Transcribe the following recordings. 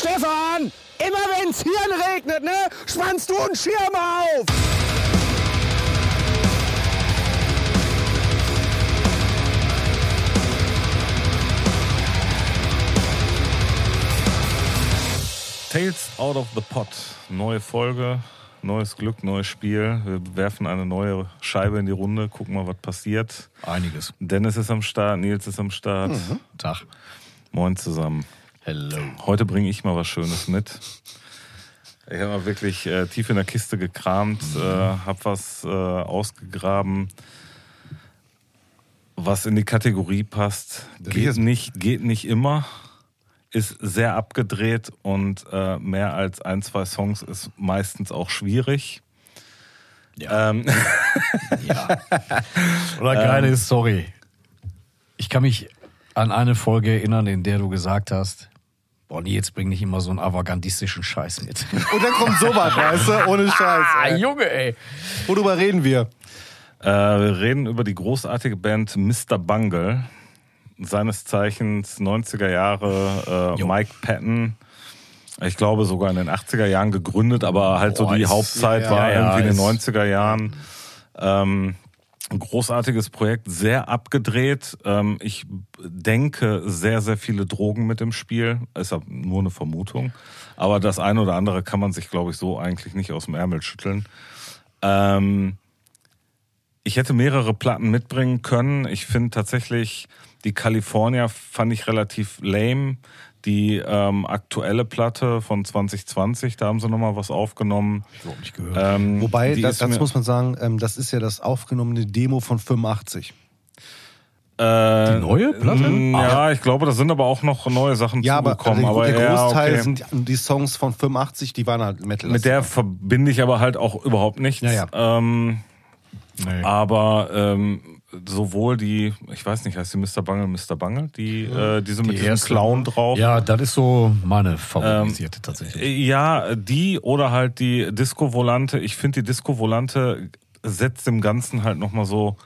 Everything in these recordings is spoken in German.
Stefan, immer wenn's hier regnet, ne, spannst du einen Schirm auf. Tales out of the pot. Neue Folge, neues Glück, neues Spiel. Wir werfen eine neue Scheibe in die Runde, gucken mal, was passiert. Einiges. Dennis ist am Start, Nils ist am Start. Tag. Moin zusammen. Hello. Heute bringe ich mal was Schönes mit. Ich habe mal wirklich äh, tief in der Kiste gekramt, äh, habe was äh, ausgegraben, was in die Kategorie passt. Geht nicht, geht nicht immer, ist sehr abgedreht und äh, mehr als ein, zwei Songs ist meistens auch schwierig. Ja. Ähm, ja. Oder geile Story. Ich kann mich an eine Folge erinnern, in der du gesagt hast, boah, nee, jetzt bring nicht immer so einen avantgardistischen Scheiß mit. Und dann kommt sowas, weißt du? Ohne Scheiß. ah, Ey. Junge, ey. Worüber reden wir? Äh, wir reden über die großartige Band Mr. Bungle, seines Zeichens 90er Jahre, äh. Mike Patton. Ich glaube sogar in den 80er Jahren gegründet, aber halt so Boah, die ist- Hauptzeit ja, war ja, irgendwie in den ist- 90er Jahren. Ähm, großartiges Projekt, sehr abgedreht. Ähm, ich denke, sehr, sehr viele Drogen mit im Spiel. Ist ja nur eine Vermutung. Aber das eine oder andere kann man sich, glaube ich, so eigentlich nicht aus dem Ärmel schütteln. Ähm, ich hätte mehrere Platten mitbringen können. Ich finde tatsächlich, die California fand ich relativ lame. Die ähm, aktuelle Platte von 2020, da haben sie nochmal was aufgenommen. Überhaupt nicht gehört. Ähm, Wobei, das, das muss man sagen, ähm, das ist ja das aufgenommene Demo von 85. Äh, Die neue Platte? mm, Ja, ich glaube, da sind aber auch noch neue Sachen Ja, aber, zugekommen. also aber der ja, Großteil okay. sind die Songs von 85, die waren halt Metal. Mit der verbinde ich aber halt auch überhaupt nichts. Ja, ja. Ähm, nee. aber ähm, sowohl die, ich weiß nicht, heißt die Mr. Bungle, Mr. Bungle, die, äh, diese mit Die diesem erste. Clown drauf. Ja, das ist so meine favorisierte tatsächlich. Ja, die oder halt die Disco-Volante. Ich finde, die Disco-Volante setzt dem Ganzen halt nochmal so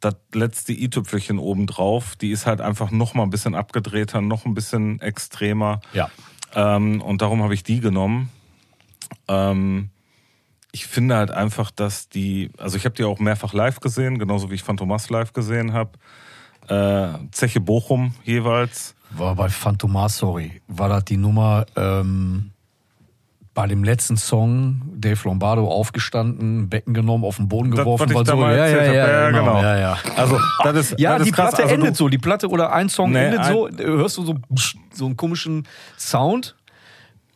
das letzte i-Tüpfelchen oben drauf. Die ist halt einfach nochmal ein bisschen abgedrehter, noch ein bisschen extremer. Ja. Ähm, und darum habe ich die genommen. Ähm, ich finde halt einfach, dass die, also ich habe die auch mehrfach live gesehen, genauso wie ich Phantomas live gesehen habe. Äh, Zeche Bochum jeweils. War bei Phantomas, sorry, war das die Nummer ähm, bei dem letzten Song, Dave Lombardo aufgestanden, Becken genommen, auf den Boden Das, geworfen, ich weil so, ja, ja, ja. Ja, genau. ja, ja. Also, das ist, Ja, das die ist. Platte Also, endet so. Die Platte oder ein Song Nee, endet ein- so, hörst du so, so einen komischen Sound.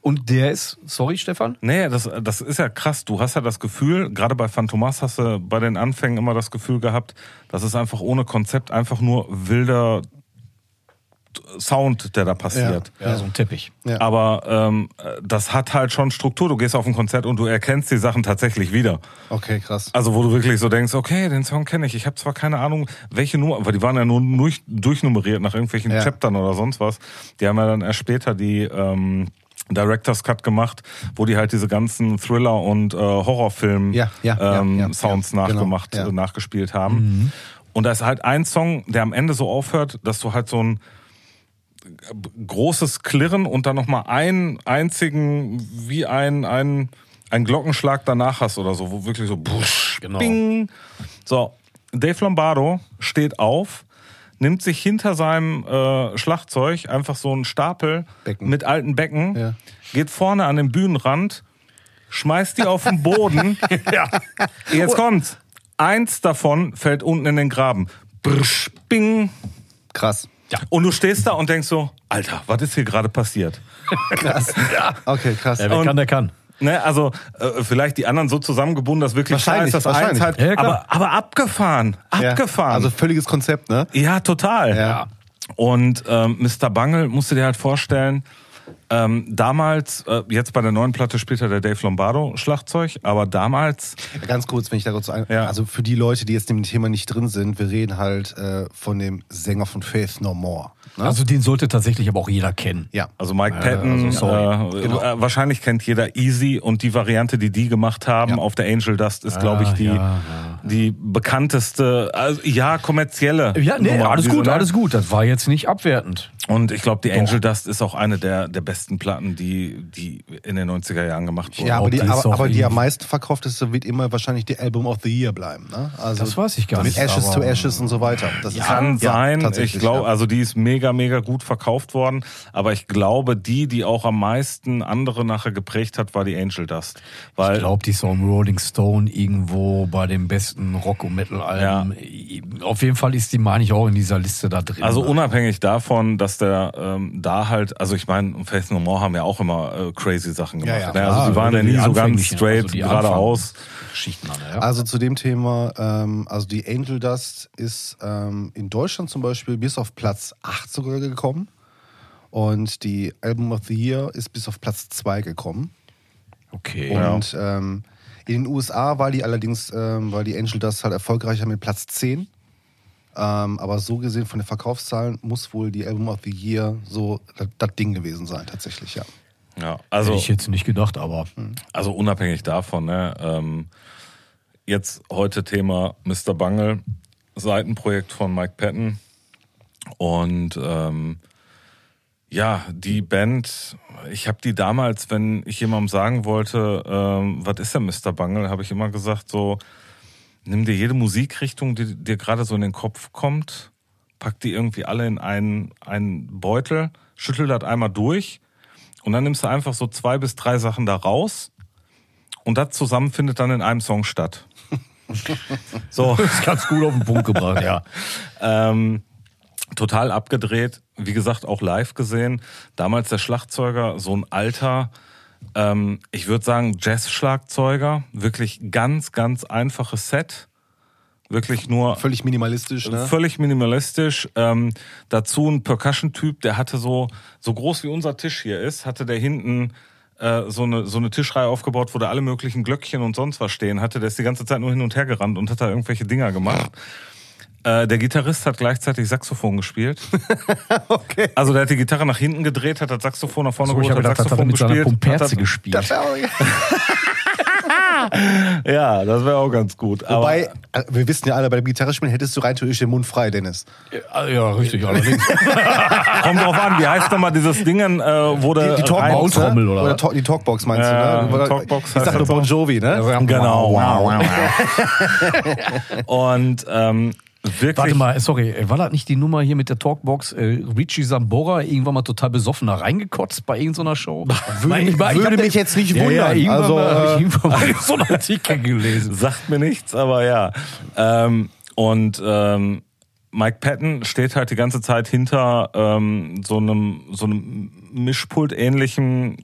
Und der ist, sorry, Stefan? Nee, das, das ist ja krass. Du hast ja das Gefühl, gerade bei Phantomas hast du bei den Anfängen immer das Gefühl gehabt, das ist einfach ohne Konzept einfach nur wilder Sound, der da passiert. Ja, so ein Teppich. Ja. Aber ähm, das hat halt schon Struktur. Du gehst auf ein Konzert und du erkennst die Sachen tatsächlich wieder. Okay, krass. Also wo du wirklich so denkst, okay, den Song kenne ich. Ich habe zwar keine Ahnung, welche Nummer, weil die waren ja nur durch, durchnummeriert nach irgendwelchen Ja. Chaptern oder sonst was. Die haben ja dann erst später die ähm, Director's Cut gemacht, wo die halt diese ganzen Thriller- und äh, Horrorfilm Ja, ja, ähm, ja, genau, nachgemacht, äh, nachgespielt haben. Und da ist halt ein Song, der am Ende so aufhört, dass du halt so ein großes Klirren und dann nochmal einen einzigen, wie ein, ein, ein Glockenschlag danach hast oder so, wo wirklich so busch, Genau. bing. So, Dave Lombardo steht auf, nimmt sich hinter seinem äh, Schlagzeug einfach so einen Stapel Becken. mit alten Becken, Ja. geht vorne an den Bühnenrand, schmeißt die auf den Boden. Ja. Jetzt kommt's. Eins davon fällt unten in den Graben. Brsch, bing. Krass. Und du stehst da und denkst so, Alter, was ist hier gerade passiert? Krass. Okay, krass. Ja, wer Und- kann, der kann. Ne, also äh, vielleicht die anderen so zusammengebunden, dass wirklich klar ist, Wahrscheinlich, dass eins wahrscheinlich. halt, Ja, aber, aber abgefahren, Ja. abgefahren. Also völliges Konzept, ne? ja, total. Ja. Und ähm, Mr. Bungle musst du dir halt vorstellen, ähm, damals, äh, jetzt bei der neuen Platte spielt ja der Dave Lombardo Schlagzeug, aber damals, Ganz kurz, wenn ich da kurz ein. Ja. Also für die Leute, die jetzt in dem Thema nicht drin sind, wir reden halt äh, von dem Sänger von Faith No More. Ne? Also den sollte tatsächlich aber auch jeder kennen. ja. also Mike Ja, Patton, also sorry. äh, Genau. äh, wahrscheinlich kennt jeder Easy und die Variante, die die gemacht haben Ja. auf der Angel Dust ist, glaube ich, Ah, die ja, die bekannteste, also, ja, kommerzielle. Ja, nee, Nummer, alles gut, ne? alles gut. Das war jetzt nicht abwertend. Und ich glaube, die Angel Dust ist auch eine der, der besten Platten, die, die in den 90er Jahren gemacht wurden. Ja, aber die, das ist aber, aber die am meisten verkaufteste wird immer wahrscheinlich die Album of the Year bleiben. Ne? Also Das weiß ich gar mit nicht, Ashes aber- to Ashes und so weiter. Das ist Kann ja, sein. tatsächlich, ich glaube, ja. also die ist mega, mega gut verkauft worden. Aber ich glaube, die, die auch am meisten andere nachher geprägt hat, war die Angel Dust. Weil Ich glaube, die ist auch im Rolling Stone irgendwo bei den besten Rock- und Metal-Alben. Auf jeden Fall ist die, meine ich, auch in dieser Liste da drin. Also unabhängig davon, dass der ähm, da halt, also ich meine, Faith No More haben ja auch immer äh, crazy Sachen gemacht. Ja, ja, ne? Also die waren ja nie so ganz anfänglichen, straight also geradeaus. Schichten alle, ja. Also zu dem Thema, ähm, also die Angel Dust ist ähm, in Deutschland zum Beispiel bis auf Platz 8 sogar gekommen. Und die Album of the Year ist bis auf Platz 2 gekommen. okay. Und ähm, in den USA war die allerdings, ähm, war die Angel Dust halt erfolgreicher mit Platz 10. Ähm, aber so gesehen von den Verkaufszahlen muss wohl die Album of the Year so das, Ding gewesen sein, tatsächlich, ja. Ja, also Hätte ich jetzt nicht gedacht, aber Also unabhängig davon, ne, ähm, jetzt heute Thema Mr. Bungle, Seitenprojekt von Mike Patton. Und ähm, ja, die Band, ich habe die damals, wenn ich jemandem sagen wollte, ähm, was ist denn Mr. Bungle, habe ich immer gesagt, so, nimm dir jede Musikrichtung, die dir gerade so in den Kopf kommt, pack die irgendwie alle in einen, einen Beutel, schüttel das einmal durch und dann nimmst du einfach so zwei bis drei Sachen da raus und das zusammen findet dann in einem Song statt. so, das ist ganz gut auf den Punkt gebracht, ja. ähm, total abgedreht. Wie gesagt, auch live gesehen. Damals der Schlagzeuger, so ein alter, ähm, ich würde sagen Jazz-Schlagzeuger. Wirklich ganz, ganz einfaches Set. Wirklich nur Völlig minimalistisch, ne? Völlig minimalistisch. Ähm, dazu ein Percussion-Typ, der hatte so, so groß wie unser Tisch hier ist, hatte der hinten äh, so, eine, so eine Tischreihe aufgebaut, wo da alle möglichen Glöckchen und sonst was stehen hatte. Der ist die ganze Zeit nur hin und her gerannt und hat da irgendwelche Dinger gemacht. Äh, der Gitarrist hat gleichzeitig Saxophon gespielt. Okay. Also der hat die Gitarre nach hinten gedreht, hat das Saxophon nach vorne So, ich geholt, hat gedacht, das hat er Saxophon mit seiner gespielt. Pumperze hat gespielt. Das wär auch- das, ja, das wäre auch ganz gut. Aber Wobei, äh, wir wissen ja alle, bei dem Gitarrespielen hättest du rein theoretisch den Mund frei, Dennis. Ja, ja, richtig, allerdings. kommt drauf an, wie heißt nochmal dieses Ding, äh, wo der Die, die rein- Talkbox, Trommel ne? oder oder die Talkbox meinst Ja, du, ne? Talkbox ich heißt sag nur das Bon Jovi, ne? Genau. Und ähm, wirklich. Warte mal, sorry, war das nicht die Nummer hier mit der Talkbox? Äh, Richie Sambora irgendwann mal total besoffen da reingekotzt bei irgendeiner Show? Würde, Ich meine, ich würde mich jetzt nicht Ja, wundern. Ja, also, mal, hab ich äh, irgendwann mal so einen Artikel gelesen. Sagt mir nichts, aber ja. Ähm, und ähm, Mike Patton steht halt die ganze Zeit hinter ähm, so einem so einem Mischpult-ähnlichen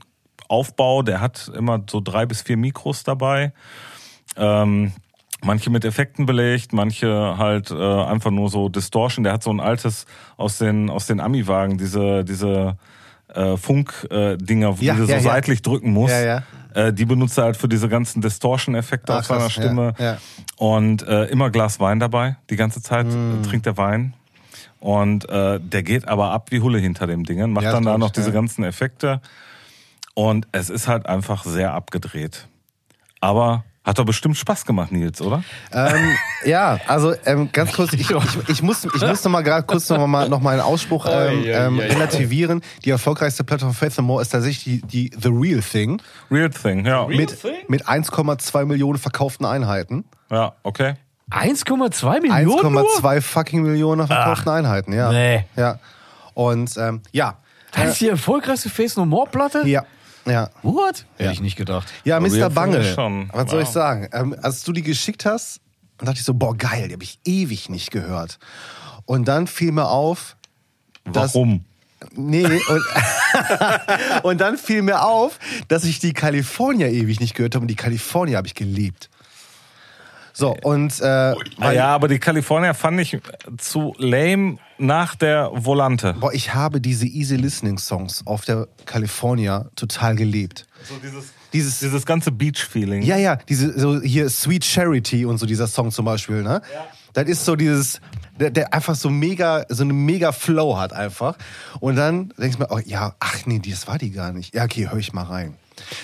Aufbau. Der hat immer so drei bis vier Mikros dabei. Ähm, manche mit Effekten belegt, manche halt äh, einfach nur so Distortion. Der hat so ein altes aus den aus den Ami-Wagen, diese diese äh, Funk-Dinger, wo Ja, du so ja, ja. seitlich drücken musst. Ja, ja. Äh, die benutzt er halt für diese ganzen Distortion-Effekte auf seiner Stimme. ja, ja. Und äh, immer Glas Wein dabei. Die ganze Zeit Mm. äh, trinkt er Wein. Und äh, der geht aber ab wie Hulle hinter dem Dingen, macht Ja, dann da noch ich, diese ja. ganzen Effekte. Und es ist halt einfach sehr abgedreht. Aber hat doch bestimmt Spaß gemacht, Nils, oder? Ähm, ja, also ähm, ganz kurz, ich, ich, ich, muss, ich muss noch mal gerade kurz noch mal, noch mal einen Ausspruch ähm, ähm, relativieren. Die erfolgreichste Platte von Faith No More ist tatsächlich die, die The Real Thing Real Thing, ja. mit, mit 1,2 Millionen verkauften Einheiten. Ja, okay. 1,2 Millionen nur? 1,2 fucking Millionen verkauften Einheiten, ja. Nee. Ja. Und ähm, ja. Das ist die erfolgreichste Face No More Platte? Ja. Ja. What? Hätte ich nicht gedacht. Ja, Aber Mr. finden schon. Was soll ich Wow. sagen? Ähm, als du die geschickt hast, dachte ich so, boah, geil, die habe ich ewig nicht gehört. Und dann fiel mir auf, dass, Warum? Nee, und, und dann fiel mir auf, dass ich die California ewig nicht gehört habe und die California habe ich geliebt. So, und äh, ja, aber die California fand ich zu lame nach der Volante. boah, ich habe diese Easy Listening Songs auf der California total geliebt. So dieses, Dieses, dieses ganze Beach-Feeling. ja, ja, diese, so hier Sweet Charity und so dieser Song zum Beispiel, ne? Das ist so dieses, der, der einfach so mega, so eine mega Flow hat einfach. Und dann denkst du mir, oh ja, ach nee, das war die gar nicht. Ja, okay, hör ich mal rein.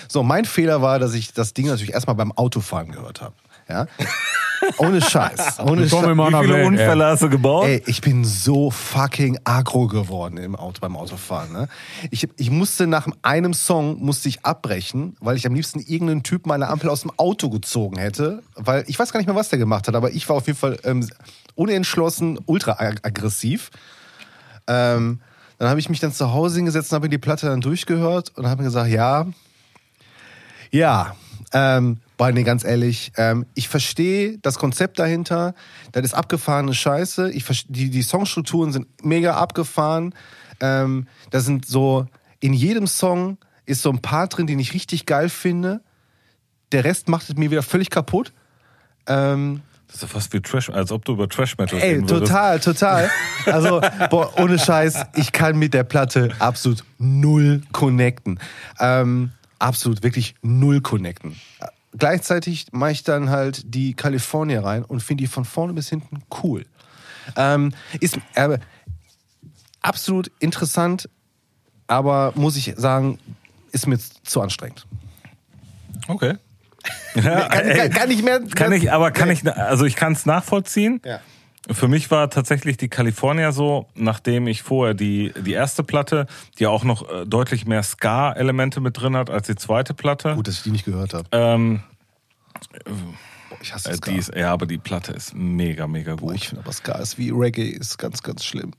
So, mein Fehler war, dass ich das Ding natürlich erstmal beim Autofahren gehört habe. Ja? Ohne Scheiß. Ohne Scheiß. Wie viele Welt, Unfälle hast du gebaut? Ey, ich bin so fucking agro geworden im Auto, beim Autofahren. Ne? Ich, ich musste nach einem Song musste ich abbrechen, weil ich am liebsten irgendeinen Typ meine Ampel aus dem Auto gezogen hätte. Weil ich weiß gar nicht mehr, was der gemacht hat, aber ich war auf jeden Fall ähm, unentschlossen, ultra ag- aggressiv. Ähm, dann habe ich mich dann zu Hause hingesetzt und habe mir die Platte dann durchgehört und habe mir gesagt, ja, ja, ähm, boah, nee, ganz ehrlich, ähm, ich verstehe das Konzept dahinter. Das ist abgefahrene Scheiße. Ich die, die Songstrukturen sind mega abgefahren. Ähm, da sind so, in jedem Song ist so ein Part drin, den ich richtig geil finde. Der Rest macht es mir wieder völlig kaputt. Ähm, Das ist ja fast wie Trash, als ob du über Trash Metal Ey, reden würdest. total, total. Also, boah, ohne Scheiß, ich kann mit der Platte absolut null connecten. Ähm, absolut, wirklich null connecten. Gleichzeitig mache ich dann halt die California rein und finde die von vorne bis hinten cool. Ähm, ist äh, absolut interessant, aber muss ich sagen, ist mir zu anstrengend. Okay. Kann, kann, kann nicht mehr. kann ich, aber kann ich, also ich kann es nachvollziehen. Ja. Für mich war tatsächlich die California so, nachdem ich vorher die, die erste Platte, die auch noch äh, deutlich mehr Ska-Elemente mit drin hat als die zweite Platte. Gut, dass ich die nicht gehört habe. Ähm, Ich hasse äh, die ist, ja, aber die Platte ist mega, mega gut. Ich finde aber Ska ist wie Reggae, ist ganz, ganz schlimm.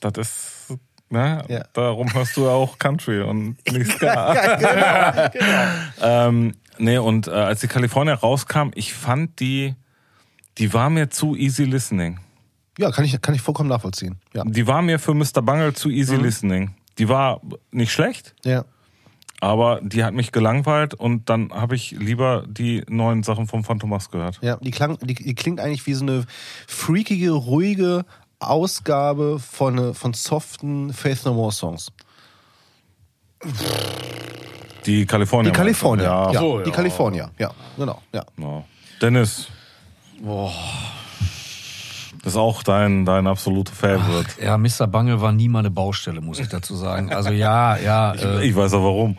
Das ist, ne? Ja. Darum hörst du ja auch Country und nicht Ska. Ja, genau, genau. ähm, nee, und äh, als die California rauskam, ich fand die, die war mir zu easy listening. Ja, kann ich, kann ich vollkommen nachvollziehen. Ja. Die war mir für Mr. Bungle zu easy Mhm. listening. Die war nicht schlecht, ja. aber die hat mich gelangweilt und dann habe ich lieber die neuen Sachen vom Phantomas gehört. Ja, die, klang, die, die klingt eigentlich wie so eine freakige, ruhige Ausgabe von, äh, von soften Faith No More Songs. Die California. Die California. Ja. Ja, so, die ja. California. Ja, genau. Ja. Ja. Dennis. Das ist auch dein, dein absoluter Favorite. Ja, Mr. Bangle war nie meine Baustelle, muss ich dazu sagen. Also ja, ja. Äh, Ich weiß auch warum.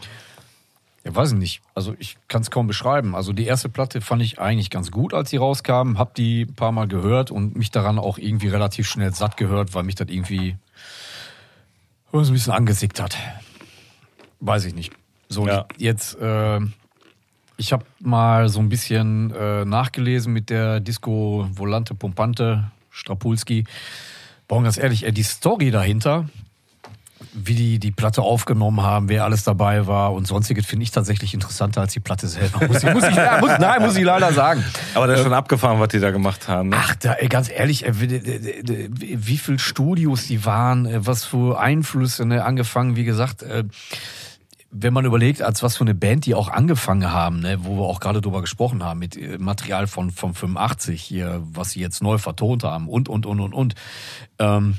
Ja, weiß ich nicht. Also ich kann es kaum beschreiben. Also die erste Platte fand ich eigentlich ganz gut, als sie rauskam. Hab die ein paar Mal gehört und mich daran auch irgendwie relativ schnell satt gehört, weil mich das irgendwie so ein bisschen angesickt hat. Weiß ich nicht. So, Ja. jetzt, äh, ich habe mal so ein bisschen äh, nachgelesen mit der Disco Volante Pompante Strapulski. Boah, ganz ehrlich, ey, die Story dahinter, wie die die Platte aufgenommen haben, wer alles dabei war und sonstiges, finde ich tatsächlich interessanter als die Platte selber. Muss ich, muss ich, ja, muss, nein, muss ich leider sagen. Aber der ist schon abgefahren, was die da gemacht haben. Ne? Ach, da, ey, ganz ehrlich, ey, wie, wie, wie viel Studios die waren, äh, was für Einflüsse, ne, angefangen, wie gesagt, äh, wenn man überlegt, als was für eine Band die auch angefangen haben, ne, wo wir auch gerade drüber gesprochen haben, mit äh, Material von, von 85 hier, was sie jetzt neu vertont haben und, und, und, und, und. Ähm,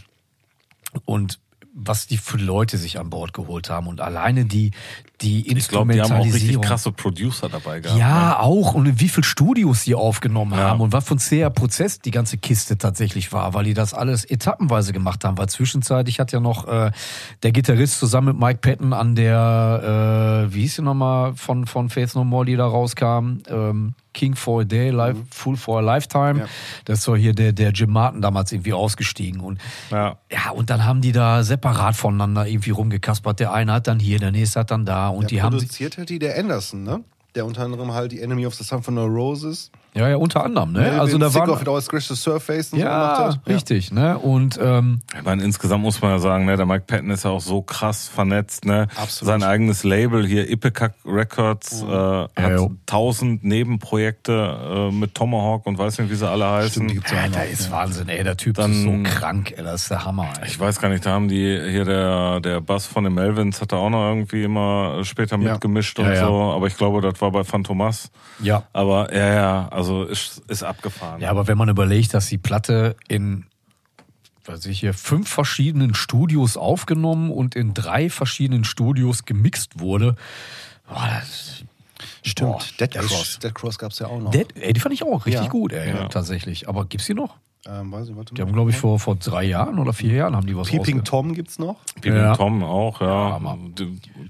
und was die für Leute sich an Bord geholt haben und alleine die, die Ich glaube, die haben auch richtig krasse Producer dabei gehabt. Ja, ne? auch. Und wie viel Studios die aufgenommen Ja. haben und was für ein zäher Prozess die ganze Kiste tatsächlich war, weil die das alles etappenweise gemacht haben. Weil zwischenzeitlich hat ja noch äh, der Gitarrist zusammen mit Mike Patton an der, äh, wie hieß die nochmal von, von Faith No More, die da rauskam, ähm, King for a Day, Life, Fool for a Lifetime. Ja. Das so hier der, der Jim Martin damals irgendwie ausgestiegen. Und Ja. ja, und dann haben die da separat voneinander irgendwie rumgekaspert. Der eine hat dann hier, der nächste hat dann da. Und Der die haben sich, produziert halt die der Anderson, ne? Der unter anderem halt die Enemy of the Sun von No Roses. Ja, ja, unter anderem, ne? Also Den da waren, of It All Scratch the Surface und so Ja, gemacht hat. richtig, ne? Und ähm, Ich meine, insgesamt muss man ja sagen, ne, der Mike Patton ist ja auch so krass vernetzt, ne? Absolut. Sein eigenes Label hier, Ipecac Records, äh, hat jo. tausend Nebenprojekte äh, mit Tomahawk und weiß nicht, wie sie alle heißen. die gibt's ja. Alter, ist Wahnsinn, ey, der Typ Dann- ist so krank, ey, das ist der Hammer, ey. Ich weiß gar nicht, da haben die hier der der Bass von den Melvins hat da auch noch irgendwie immer später Ja. mitgemischt und Ja, ja. so, aber ich glaube, das war bei Phantomas. Ja. Aber ja, ja, also ist, ist abgefahren. Ja, aber wenn man überlegt, dass die Platte in weiß ich hier, fünf verschiedenen Studios aufgenommen und in drei verschiedenen Studios gemixt wurde. Boah, das, Stimmt. Boah, Dead das Cross. Dead Cross gab's ja auch noch. Dead, ey, die fand ich auch richtig Ja. gut, ey, Ja. tatsächlich. Aber gibt's die noch? Ähm, weiß ich, warte Die haben, glaube ich, vor, vor drei Jahren oder vier Jahren haben die was Peeping Tom gibt's noch. Peeping Ja. Tom auch, ja. Ja,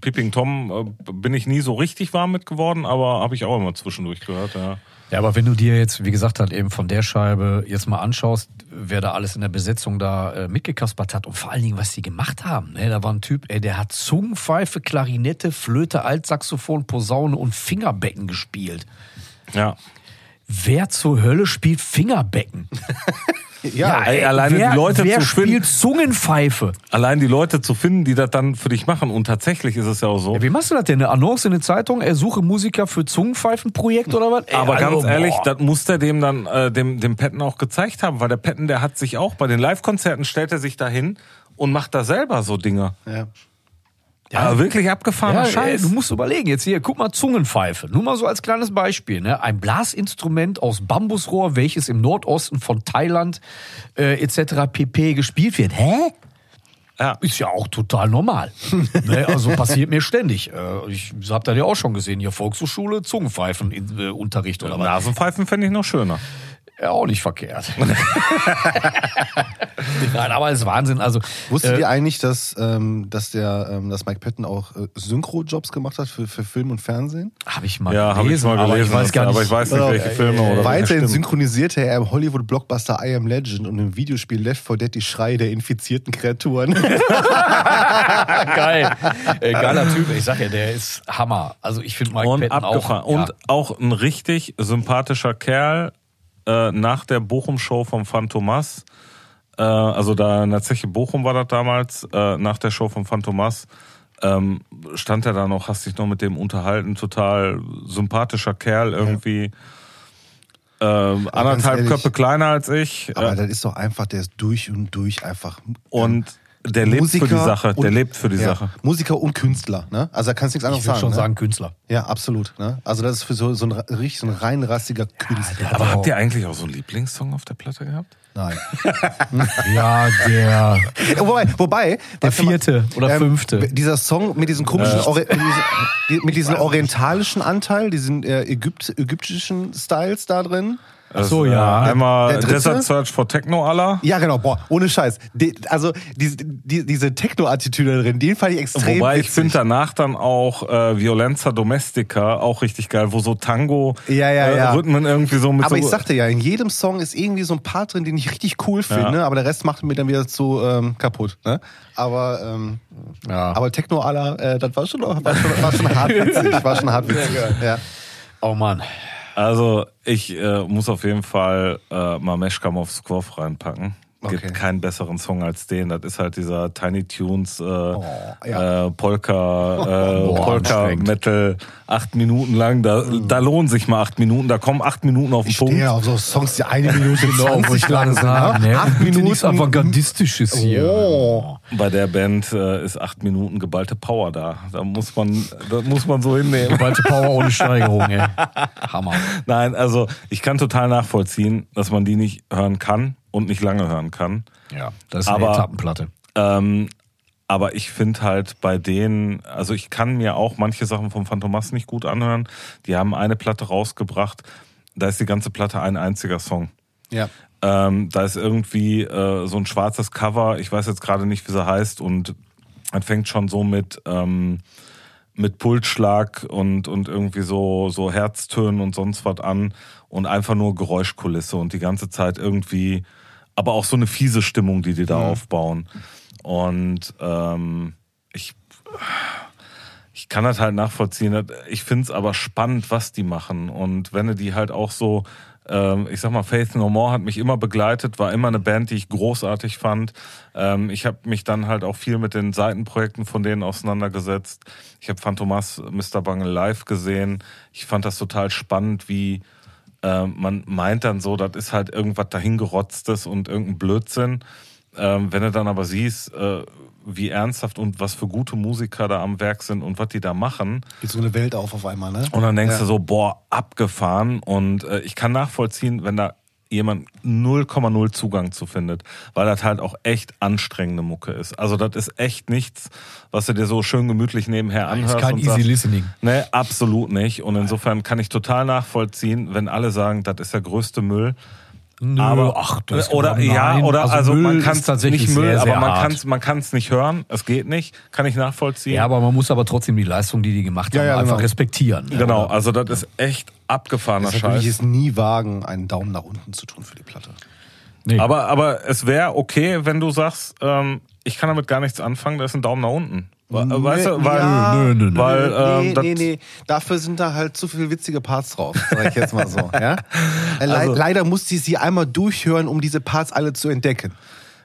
Peeping Tom äh, bin ich nie so richtig warm mit geworden, aber habe ich auch immer zwischendurch gehört, ja. Ja, aber wenn du dir jetzt, wie gesagt, halt eben von der Scheibe jetzt mal anschaust, wer da alles in der Besetzung da äh, mitgekaspert hat und vor allen Dingen, was die gemacht haben. Ne? Da war ein Typ, ey, der hat Zungenpfeife, Klarinette, Flöte, Altsaxophon, Posaune und Fingerbecken gespielt. Ja. Wer zur Hölle spielt Fingerbecken? Ja, ey, alleine wer, die Leute wer zu spielt finden. Zungenpfeife? Allein die Leute zu finden, die das dann für dich machen. Und tatsächlich ist es ja auch so. Ja, wie machst du das denn? Eine Annonce in der Zeitung, er suche Musiker für Zungenpfeifenprojekt oder was? Ey, Aber also, ganz ehrlich, boah. das muss der dem dann, äh, dem, dem Petten auch gezeigt haben, weil der Petten, der hat sich auch bei den Live-Konzerten stellt er sich dahin und macht da selber so Dinge. ja. Ja, aber wirklich abgefahrener Ja, ey, Scheiß. du musst überlegen, jetzt hier, guck mal, Zungenpfeife. Nur mal so als kleines Beispiel. Ne? Ein Blasinstrument aus Bambusrohr, welches im Nordosten von Thailand äh, etc. pp. gespielt wird. Hä? ja. Ist ja auch total normal. ne? Also passiert mir ständig. Äh, ich hab das ja auch schon gesehen, hier Volkshochschule, Zungenpfeifen-Unterricht äh, Unterricht oder was. Nasenpfeifen fände ich noch schöner. Ja, auch nicht verkehrt. Nein, aber es ist Wahnsinn. Also, Wusstet äh, ihr eigentlich, dass, ähm, dass, der, ähm, dass Mike Patton auch äh, Synchro-Jobs gemacht hat für, für Film und Fernsehen? Habe ich mal Ja, habe ich gelesen, mal aber gelesen. ich weiß gar nicht. aber ich weiß nicht, Oder- welche Filme oder Weiterhin synchronisierte er im Hollywood-Blockbuster I Am Legend und im Videospiel Left 4 Dead die Schreie der infizierten Kreaturen. Geil. Äh, geiler Typ. Ich sag ja, der ist Hammer. Also ich finde Mike und Patton abgefahren. auch. Und ja. auch ein richtig sympathischer Kerl äh, nach der Bochum-Show vom Phantomas. Äh, also da in der Zeche Bochum war das damals, äh, nach der Show vom Phantomas. Ähm, stand er da noch, hast dich noch mit dem unterhalten, total sympathischer Kerl irgendwie. Ähm, anderthalb ehrlich, Köpfe kleiner als ich. Aber äh, das ist doch einfach, der ist durch und durch einfach. und der lebt für die Sache. Der und- lebt für die ja, Sache. Musiker und Künstler, ne? Also da kannst du nichts anderes Ich würde sagen. schon ne? sagen Künstler. Ja, absolut. Ne? Also das ist für so, so ein richtig so ein reinrassiger Künstler. Aber habt ihr eigentlich auch so einen Lieblingssong auf der Platte gehabt? Nein. Ja, der. Ja, wobei, wobei Der vierte oder fünfte. Dieser Song mit diesem komischen, Ori mit diesem, die- mit diesem orientalischen Anteil, diesen äh, Ägypt ägyptischen Styles da drin. Ach so, ja. Äh, einmal? Desert Search for Techno Allah. Ja, genau, boah, ohne Scheiß. Die, also diese, die, diese Techno-Attitüde drin, den fand ich extrem Wobei ich witzig. finde danach dann auch äh, Violenza Domestica auch richtig geil, wo so Tango Ja, ja, äh, ja. Rhythmen irgendwie so mit Aber so ich sagte ja, in jedem Song ist irgendwie so ein Part drin, den ich richtig cool finde, Ja. aber der Rest macht mir dann wieder zu ähm, kaputt. Ne? Aber, ähm, Ja. aber Techno aller, äh, das war schon, war schon, war schon hart witzig. War schon hart witzig. Ja. Oh Mann. Also ich äh, muss auf jeden Fall äh, mal Meshkam auf Squaw reinpacken. Okay. Gibt keinen besseren Song als den. Das ist halt dieser Tiny Tunes äh, ja. äh, Polka, äh, Boah, Polka. Metal acht Minuten lang. Da, da lohnen sich mal acht Minuten. Da kommen acht Minuten auf den Ich Punkt. auf so Songs, die eine Minute Genau, 20 ich gerade sind. sagen. ne? Ne? Acht Minuten. Avantgardistisches hier. Oh. Bei der Band äh, ist acht Minuten geballte Power da. Da muss man, das muss man so hinnehmen. Geballte Power ohne Steigerung, ey. Hammer. Nein, also ich kann total nachvollziehen, dass man die nicht hören kann und nicht lange hören kann. Ja, das ist eine Aber- Etappenplatte. Ähm, aber ich finde halt bei denen, also ich kann mir auch manche Sachen vom Phantomas nicht gut anhören. Die haben eine Platte rausgebracht, da ist die ganze Platte ein einziger Song. Ja. Ähm, da ist irgendwie äh, so ein schwarzes Cover, ich weiß jetzt gerade nicht, wie sie heißt, und es fängt schon so mit, ähm, mit Pulsschlag und, und irgendwie so, so Herztönen und sonst was an und einfach nur Geräuschkulisse und die ganze Zeit irgendwie, aber auch so eine fiese Stimmung, die die da aufbauen. Und ähm, ich, ich kann das halt nachvollziehen. Ich finde es aber spannend, was die machen. Und wenn die halt auch so, ähm, ich sag mal, Faith No More hat mich immer begleitet, war immer eine Band, die ich großartig fand. Ähm, ich habe mich dann halt auch viel mit den Seitenprojekten von denen auseinandergesetzt. Ich habe Phantomas Mr. Bangle live gesehen. Ich fand das total spannend, wie äh, man meint dann so, das ist halt irgendwas dahingerotztes und irgendein Blödsinn. Ähm, wenn du dann aber siehst, äh, wie ernsthaft und was für gute Musiker da am Werk sind und was die da machen, Geht so eine Welt auf auf einmal, ne? und dann denkst Ja. du so, boah, abgefahren. Und äh, ich kann nachvollziehen, wenn da jemand 0,0 Zugang zu findet, weil das halt auch echt anstrengende Mucke ist. Also das ist echt nichts, was du dir so schön gemütlich nebenher anhörst. Ist kein easy sagst, listening. Nee, absolut nicht. Und insofern kann ich total nachvollziehen, wenn alle sagen, das ist der größte Müll. Nö, aber ach, das oder nein. ja oder Also also, Müll man ist kann es tatsächlich nicht Müll, sehr, sehr aber man kann es man kann's nicht hören. Es geht nicht, kann ich nachvollziehen. Ja, aber man muss aber trotzdem die Leistung, die die gemacht Ja, haben, ja, einfach genau. respektieren. ne? genau, also das ist echt abgefahrener Deshalb würde ich Scheiß. es nie wagen, einen Daumen nach unten zu tun für die Platte. Nee. Aber aber es wäre okay, wenn du sagst, ähm, ich kann damit gar nichts anfangen, da ist ein Daumen nach unten. Nee, Weißt du, weil, ja. Nö, nö, nö. weil ähm, nee, nee, nee. Dafür sind da halt zu viele witzige Parts drauf, sag ich jetzt mal so. Ja? Äh, Le Also- leider musste ich sie einmal durchhören, um diese Parts alle zu entdecken.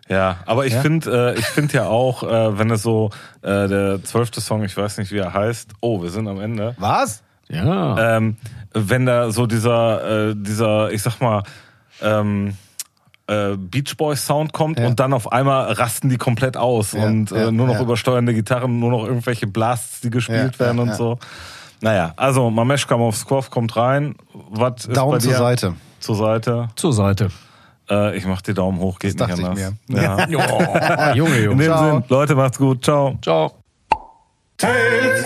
Ja, aber ich Ja? finde, äh, ich finde ja auch, äh, wenn es so äh, der zwölfte Song, ich weiß nicht, wie er heißt. Oh, wir sind am Ende. Was? ja. Ähm, wenn da so dieser, äh, dieser, ich sag mal, ähm, äh, Beach Boys Sound kommt Ja. und dann auf einmal rasten die komplett aus Ja, und äh, ja, nur noch ja. übersteuernde Gitarren, nur noch irgendwelche Blasts, die gespielt Ja, werden ja, und ja. so. Naja, also Mamesh kam aufs Korf, kommt rein. Was ist Daumen bei zur dir? Seite. Zur Seite. Zur Seite. Äh, ich mach die Daumen hoch, geht Das nicht dachte ich anders. Ja. Oh, Junge, In Junge. dem Ciao. Sinn, Leute, macht's gut. Ciao. Ciao. Tales